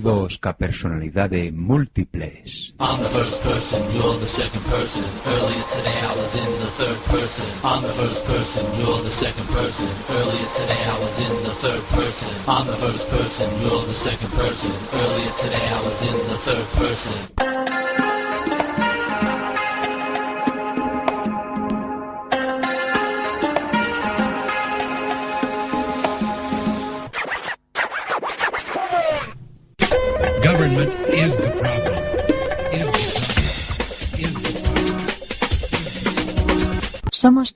Doídos ca personalidade múltiples. I'm the first person, you're the second person. Earlier today I was in the third person. I'm the first person, you're the second person. Earlier today I was in the third person. I'm the first person, you're the second person. Earlier today I was in the third person.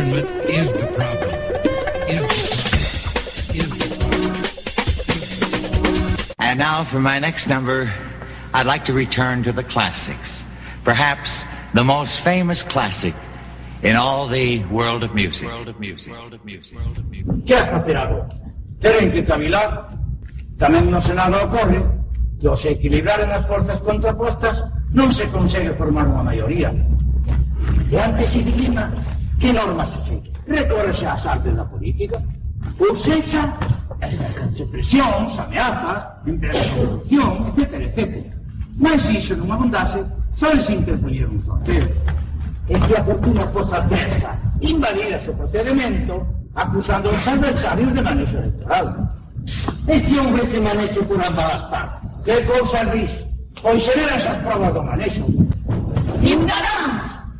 Government is the problem. Is the problem. Is the problem. And now for my next number, I'd like to return to the classics. Perhaps the most famous classic in all the world of music. World of music. World of music. World of music. que has facer agora? Teren que cavilar. Tamén no Senado ocorre que ao se equilibraren as forzas contrapostas non se consegue formar unha maioría. E antes se dilima que normas se segue. Recórrese ás artes da política. Ou sexa, ejercense presións, ameazas, corrupción, etc, etc. Mas se iso non abundase, só se interpoñer un sorteo. E se a fortuna cosa adversa invalida o procedimento, acusando os adversarios de manexo electoral. E se houvese por ambas as partes? Que cousas dis? Pois xeran esas provas do manexo. Ciudadanos,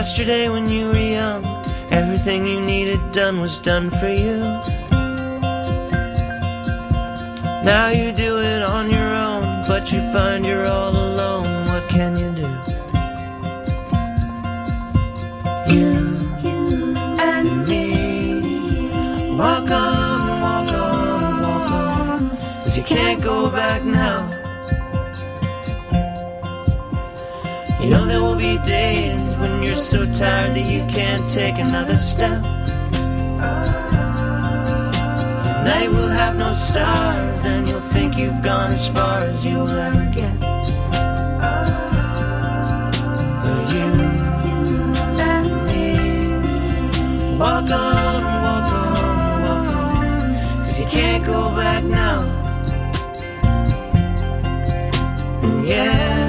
Yesterday when you were young, everything you needed done was done for you. Now you do it on your own, but you find you're all alone. What can you do? You and me walk on, walk on, walk on, 'cause you can't go back now. You know there will be days when you're so tired that you can't take another step. The night will have no stars, and you'll think you've gone as far as you'll ever get. But you and me walk on, walk on, walk on, 'cause you can't go back now. Yeah,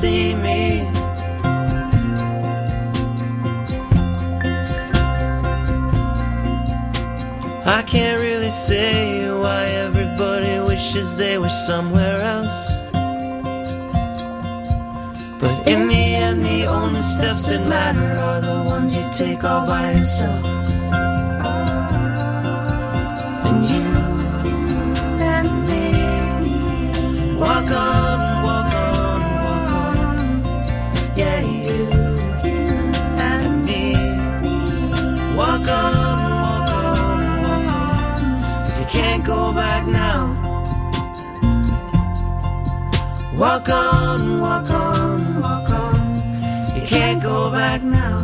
see me. I can't really say why everybody wishes they were somewhere else. But in the end, the only steps that matter are the ones you take all by yourself. Walk on, walk on, walk on. You can't go back now.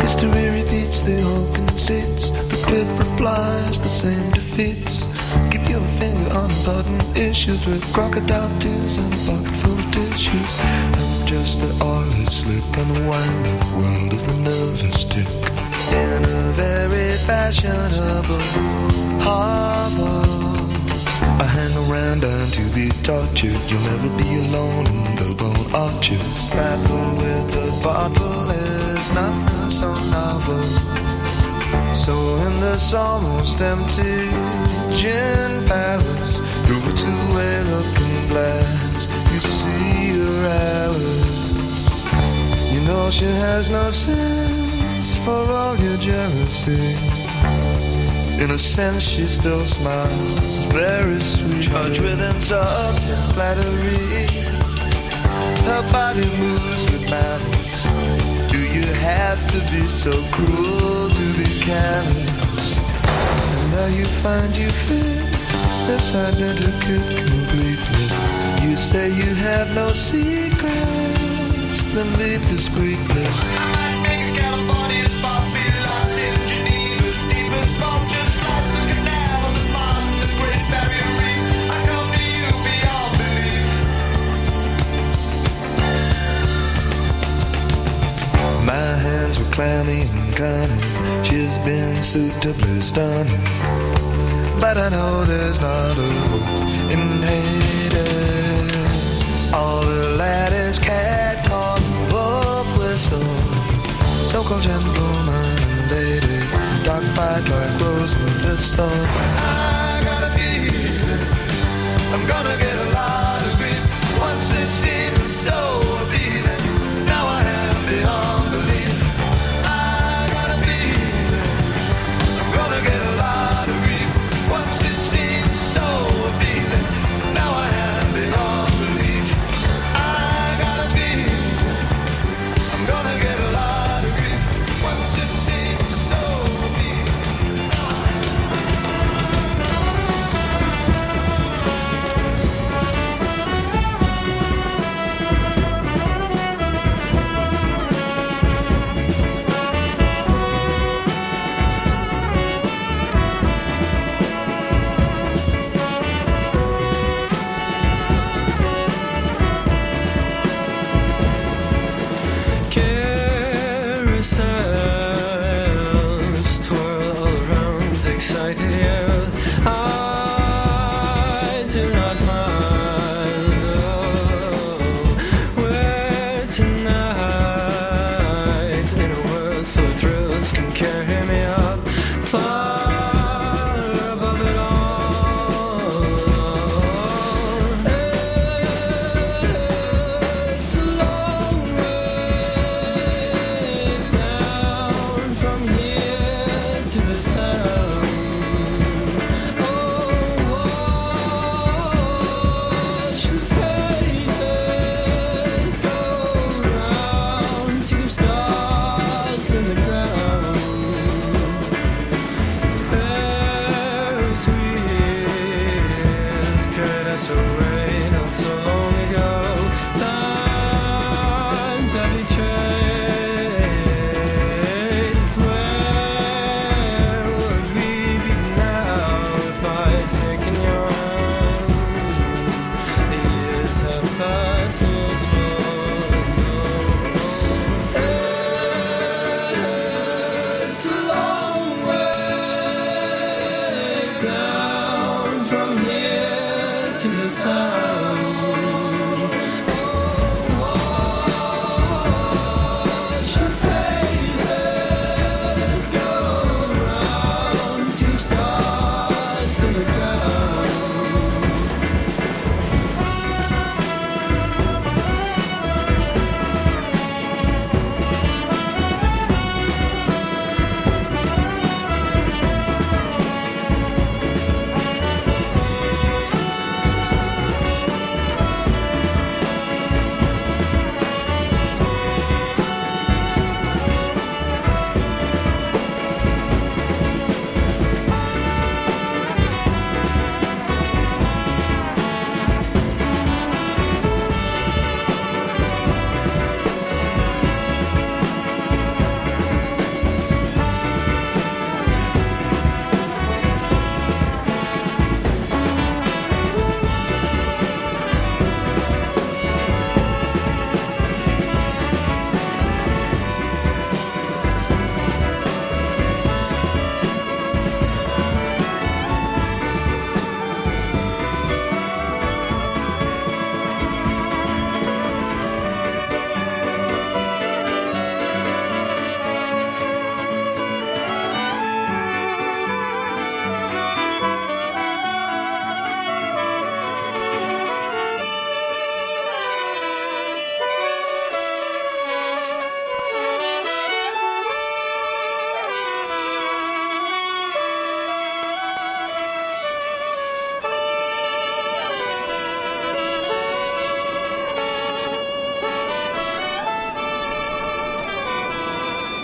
History repeats, the whole conceits. The clip replies, the same defeats. Keep your finger on button issues with crocodile tears and a pocket full of tissues. I'm just the oily slip the wind up world of the nervous tick. In a very fashionable harbor. I hang around and to be tortured. You'll never be alone in the bone arches. Battle with the bottle is nothing so novel. So in this almost empty gin palace, through a two-way looking glass, you see your Alice. You know she has no sense for all your jealousy. In a sense, she still smiles, very sweet. Charged with insults and flattery. Her body moves with malice. Do you have to be so cruel to be callous? And now you find you fit this identical completely. You say you have no secrets, then leave discreetly. Clammy and cunning. She's been suitably stunning. But I know there's not a hope in Hades. All the ladders cat called wolf whistle. So called gentlemen and ladies. Dark fight like rose and thistle. I got a feeling I'm gonna get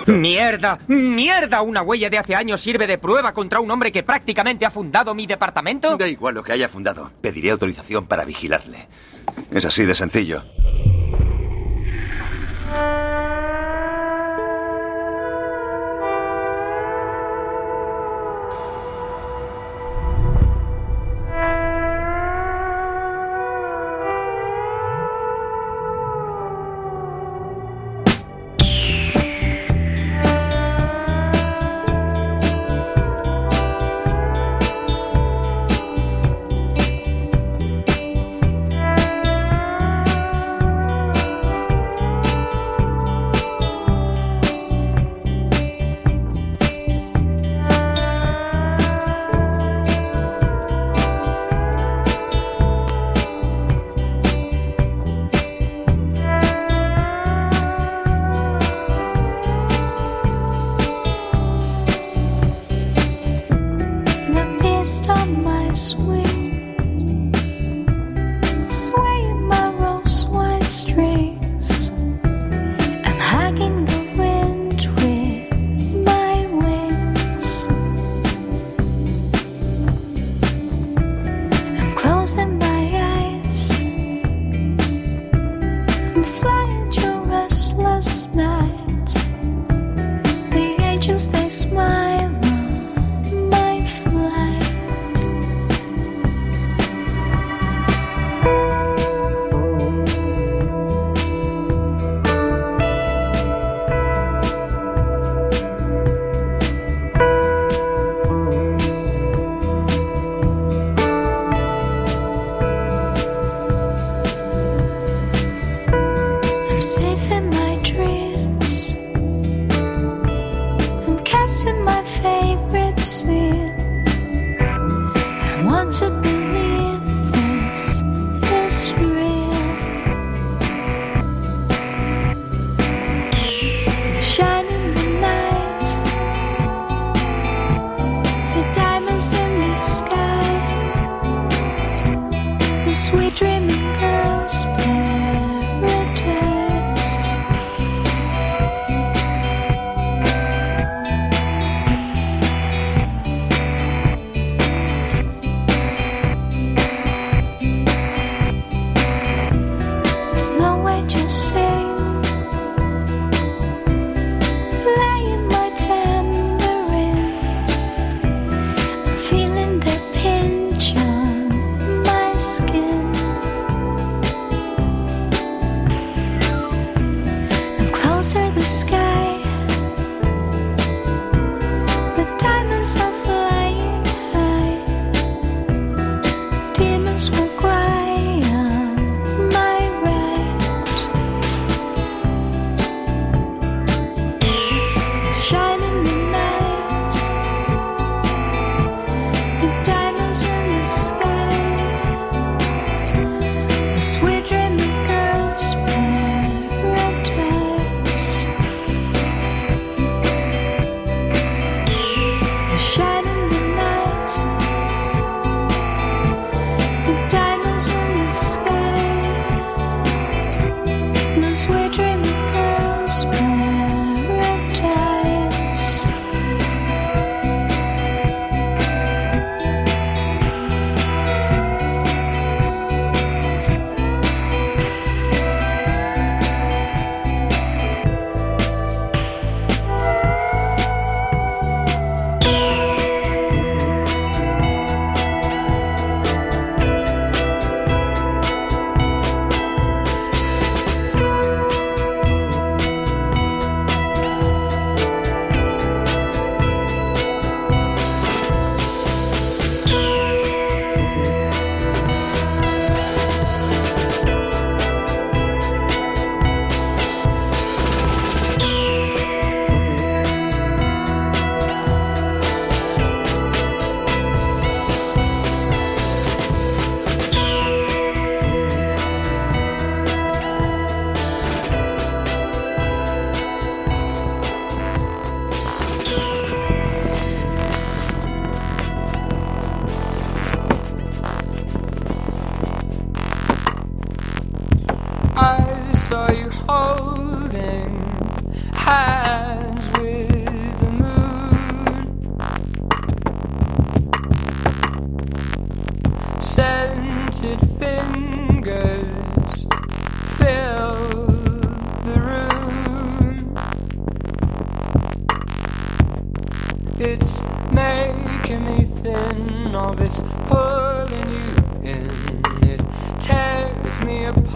¡Mierda! ¡Mierda! ¿Una huella de hace años sirve de prueba contra un hombre que prácticamente ha fundado mi departamento? Da igual lo que haya fundado. Pediré autorización para vigilarle. Es así de sencillo.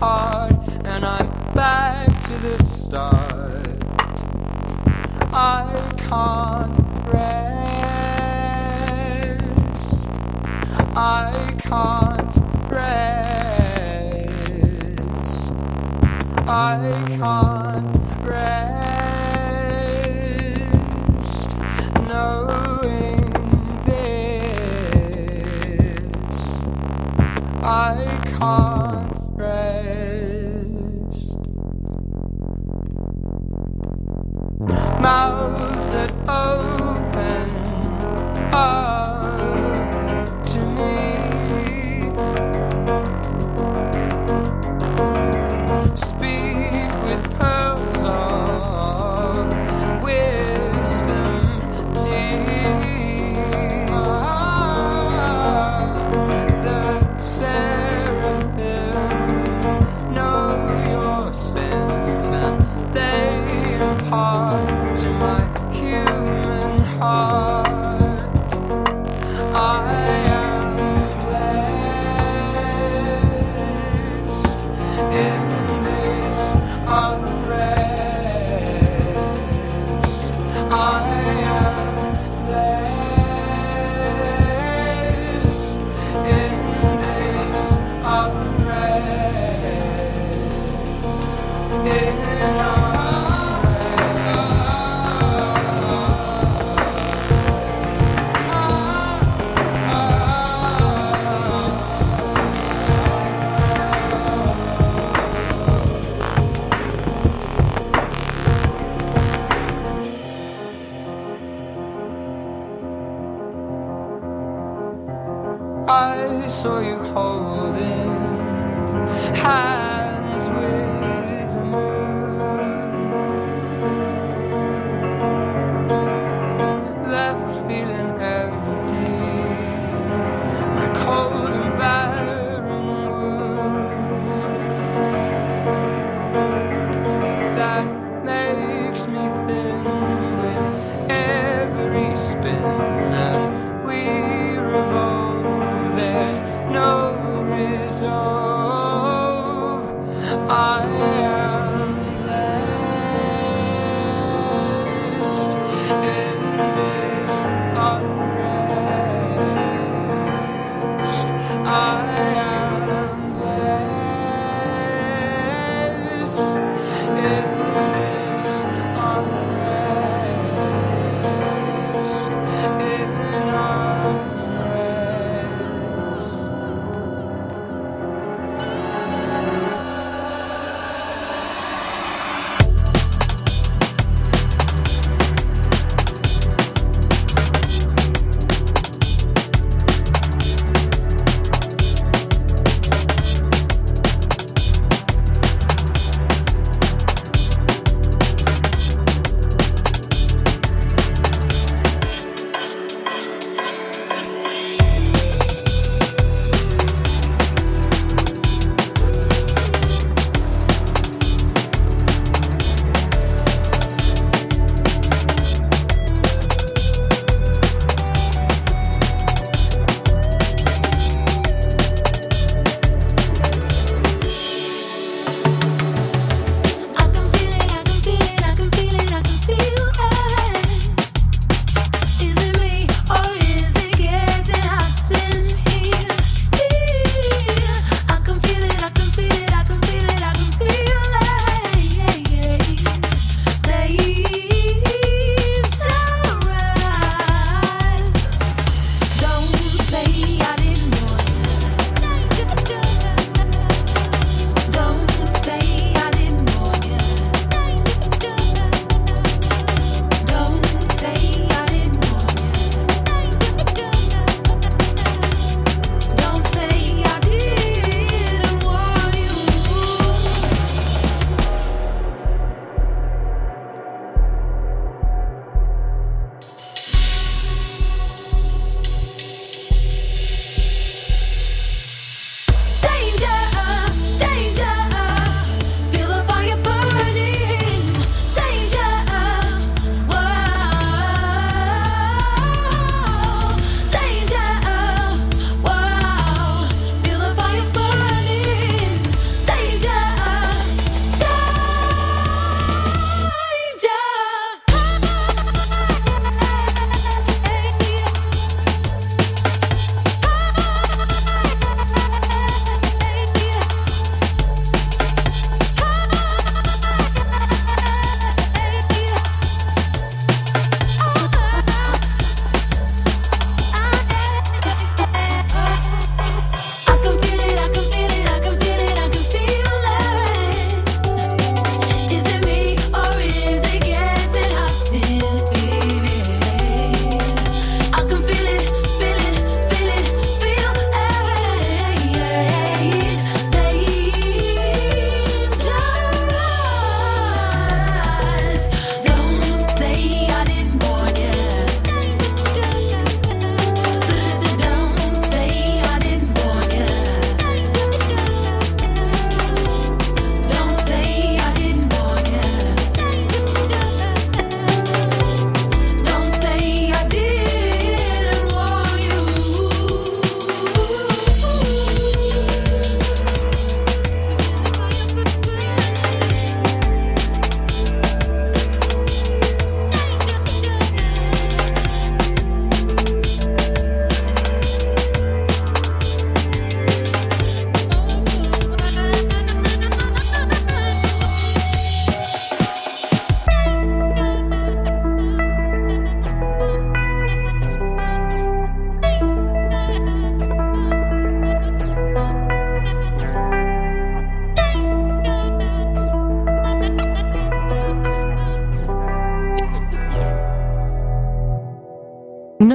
hard and I'm back to the start. I can't rest. I can't rest. I can't.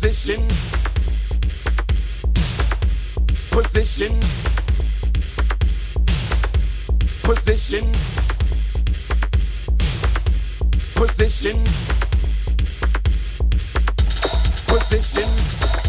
Position. Position. Position. Position. Position.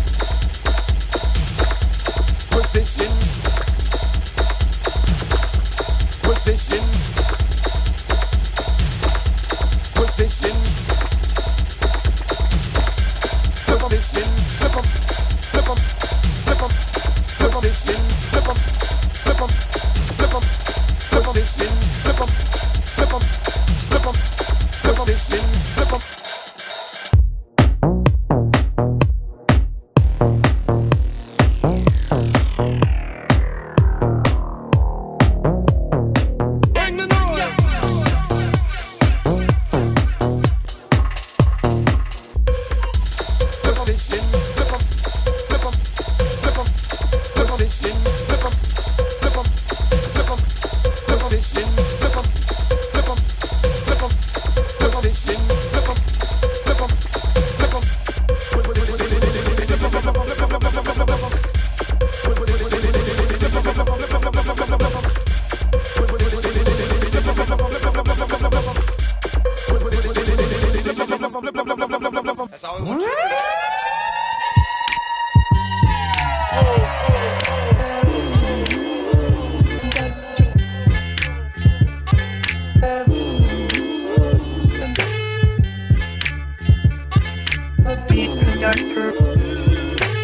Conductor.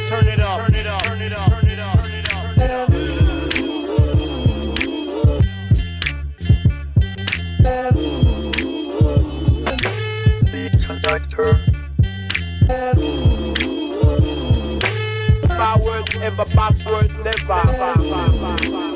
Turn it up. Turn it up. Turn it up. Turn it up. Turn it up. Beat conductor. Forward, ever backward, never.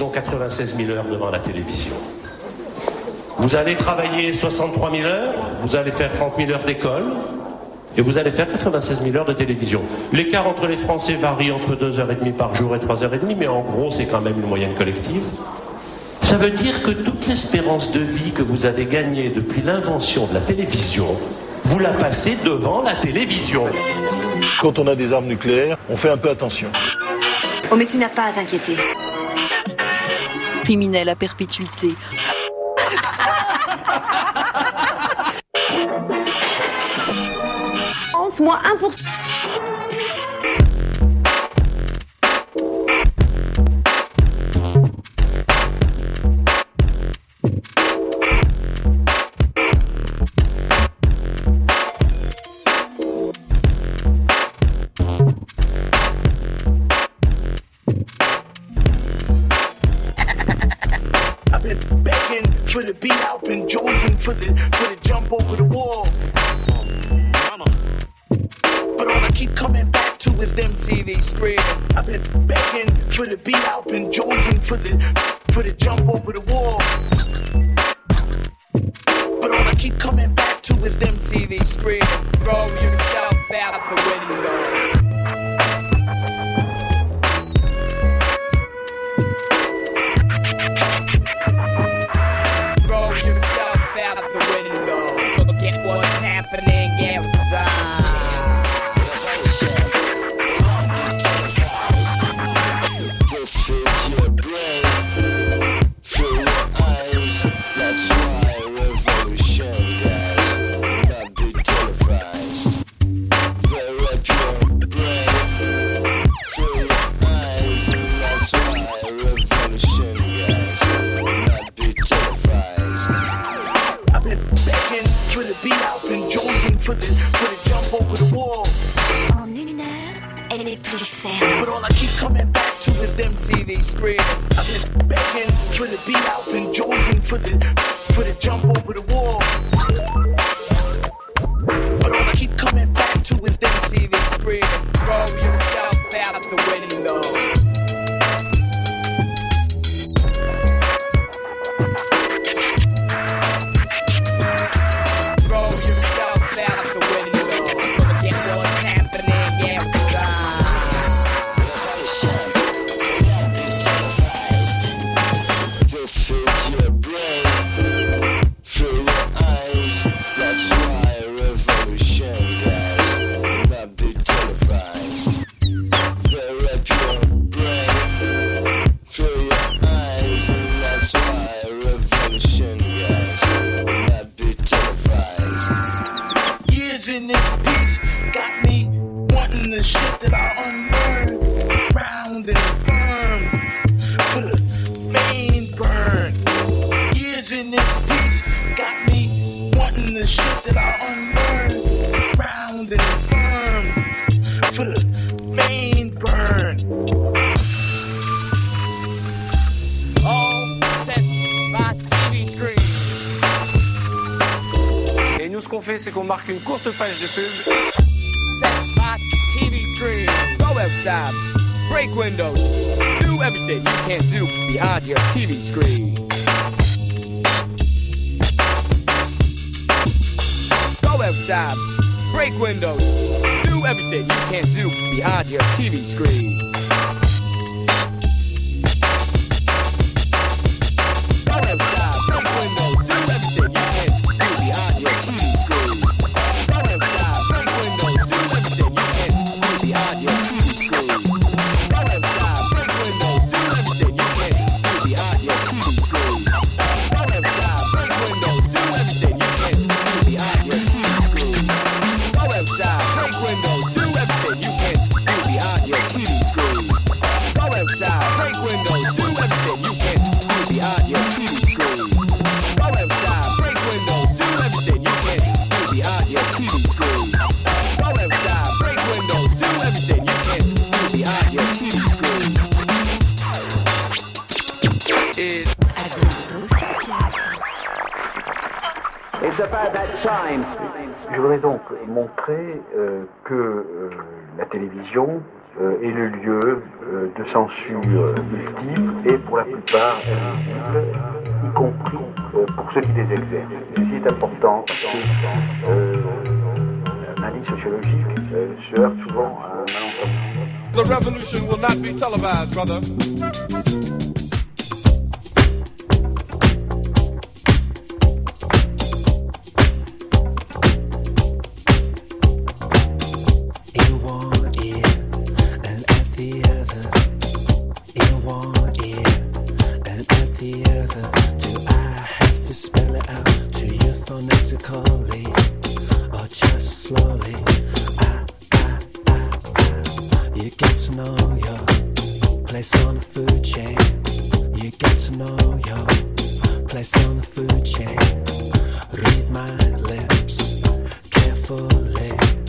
Disons, 96 000 heures devant la télévision. Vous allez travailler 63 000 heures, vous allez faire 30 000 heures d'école, et vous allez faire 96 000 heures de télévision. L'écart entre les Français varie entre 2h30 par jour et 3h30, mais en gros, c'est quand même une moyenne collective. Ça veut dire que toute l'espérance de vie que vous avez gagnée depuis l'invention de la télévision, vous la passez devant la télévision. Quand on a des armes nucléaires, on fait un peu attention. Oh mais tu n'as pas à t'inquiéter criminel à perpétuité. moins 1%. for this. montrer euh, que euh, la télévision euh, est le lieu de censure multiple et pour la plupart y compris pour ceux qui les exercent. C'est important que l'analyse sociologique se heurte souvent à un malentendu. The revolution will not be televised, brother. phonetically or just slowly. Ah ah ah ah. you get to know your place on the food chain. You get to know your place on the food chain. Read my lips carefully.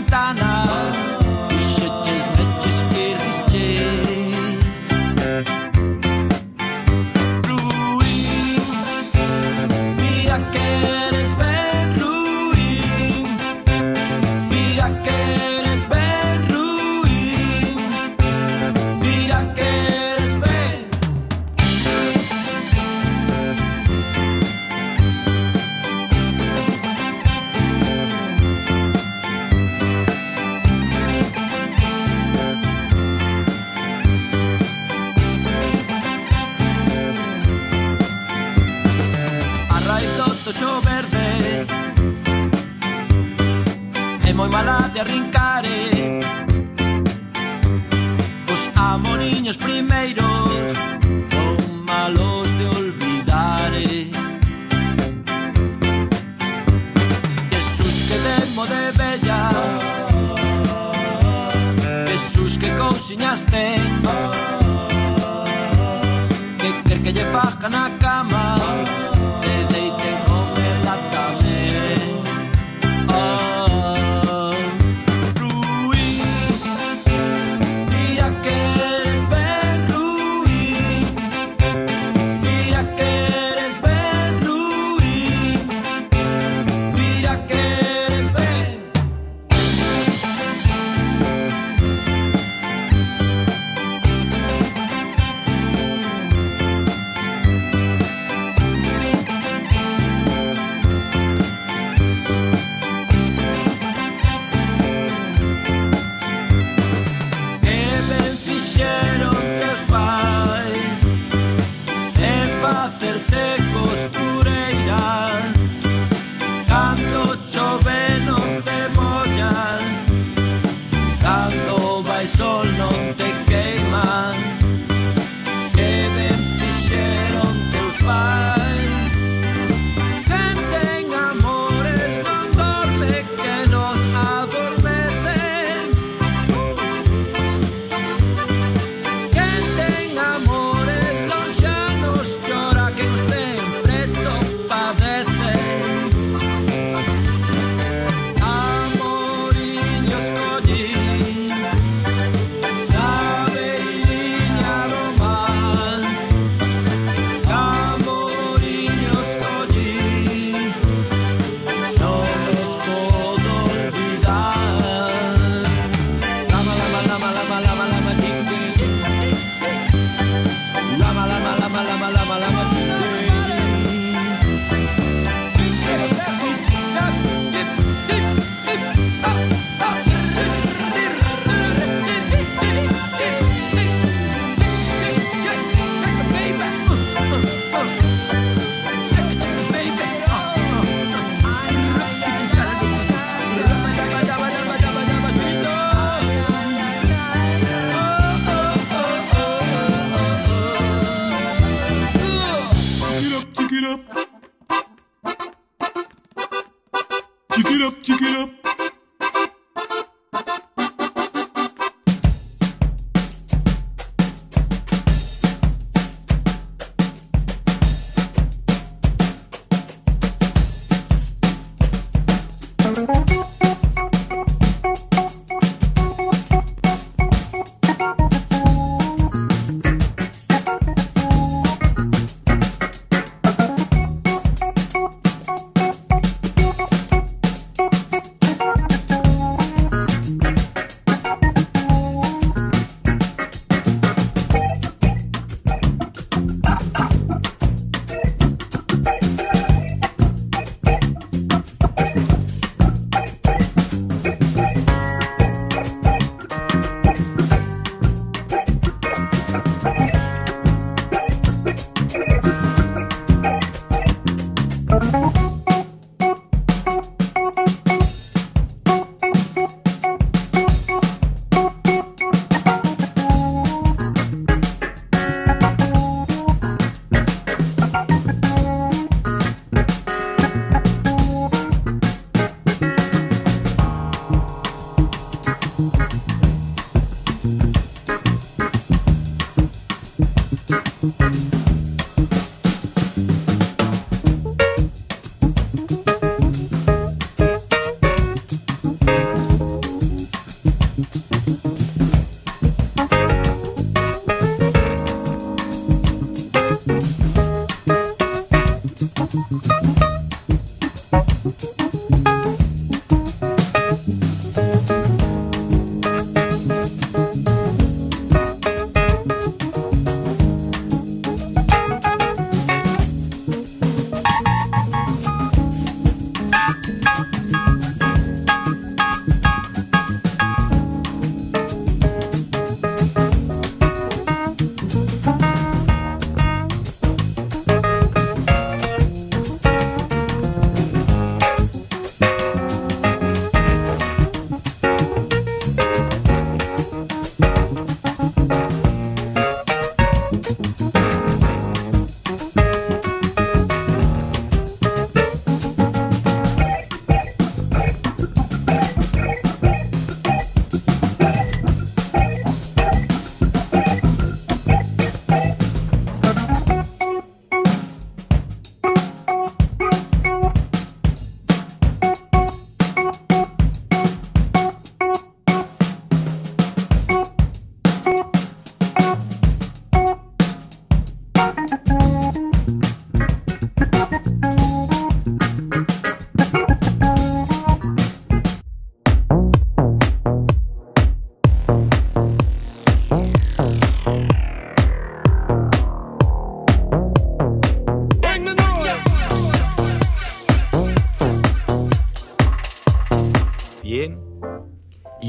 ventana. You should just let your skin de arrincare eh. Os amoriños primeiros Son malos de olvidare eh. Jesús que demo de bella. Jesús que cousiñas ten Que quer que lle fajan a cama.